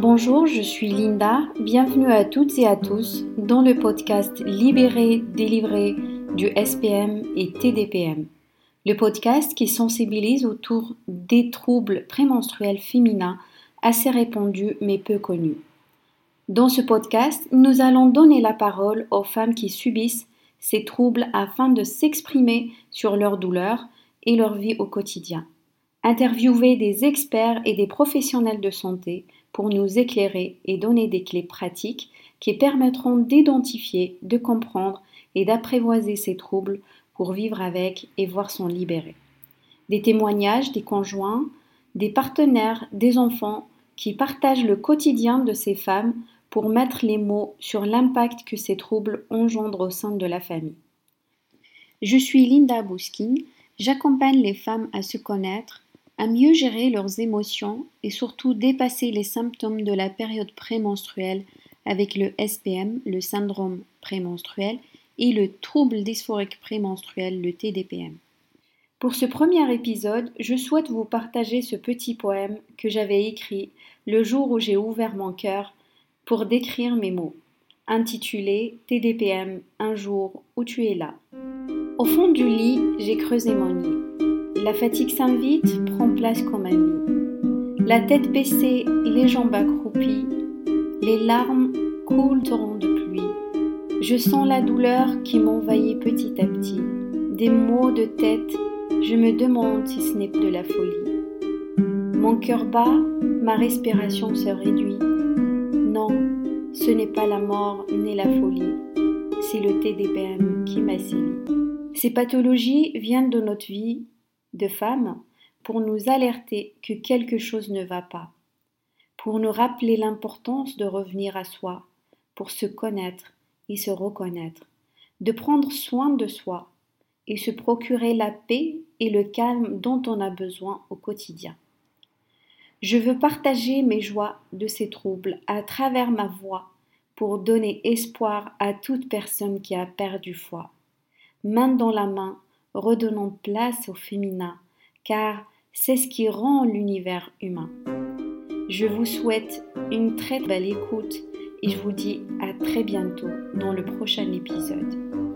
Bonjour, je suis Linda. Bienvenue à toutes et à tous dans le podcast Libéré, délivré du SPM et TDPM. Le podcast qui sensibilise autour des troubles prémenstruels féminins assez répandus mais peu connus. Dans ce podcast, nous allons donner la parole aux femmes qui subissent ces troubles afin de s'exprimer sur leurs douleurs et leur vie au quotidien. Interviewer des experts et des professionnels de santé pour nous éclairer et donner des clés pratiques qui permettront d'identifier, de comprendre et d'apprivoiser ces troubles pour vivre avec et voir s'en libérer. Des témoignages des conjoints, des partenaires, des enfants qui partagent le quotidien de ces femmes pour mettre les mots sur l'impact que ces troubles engendrent au sein de la famille. Je suis Linda Bouskin, j'accompagne les femmes à se connaître, à mieux gérer leurs émotions et surtout dépasser les symptômes de la période prémenstruelle avec le SPM, le syndrome prémenstruel, et le trouble dysphorique prémenstruel, le TDPM. Pour ce premier épisode, je souhaite vous partager ce petit poème que j'avais écrit le jour où j'ai ouvert mon cœur pour décrire mes mots, intitulé TDPM, un jour où tu es là. Au fond du lit, j'ai creusé mon nid. La fatigue s'invite, prend place comme amie. La tête baissée, les jambes accroupies, les larmes coulent torrent de pluie. Je sens la douleur qui m'envahit petit à petit. Des maux de tête, je me demande si ce n'est de la folie. Mon cœur bat, ma respiration se réduit. Non, ce n'est pas la mort ni la folie, c'est le TDPM qui m'a sévi. Ces pathologies viennent de notre vie de femmes pour nous alerter que quelque chose ne va pas, pour nous rappeler l'importance de revenir à soi, pour se connaître et se reconnaître, de prendre soin de soi et se procurer la paix et le calme dont on a besoin au quotidien. Je veux partager mes joies de ces troubles à travers ma voix pour donner espoir à toute personne qui a perdu foi. Main dans la main, redonnons place au féminin, car c'est ce qui rend l'univers humain. Je vous souhaite une très belle écoute et je vous dis à très bientôt dans le prochain épisode.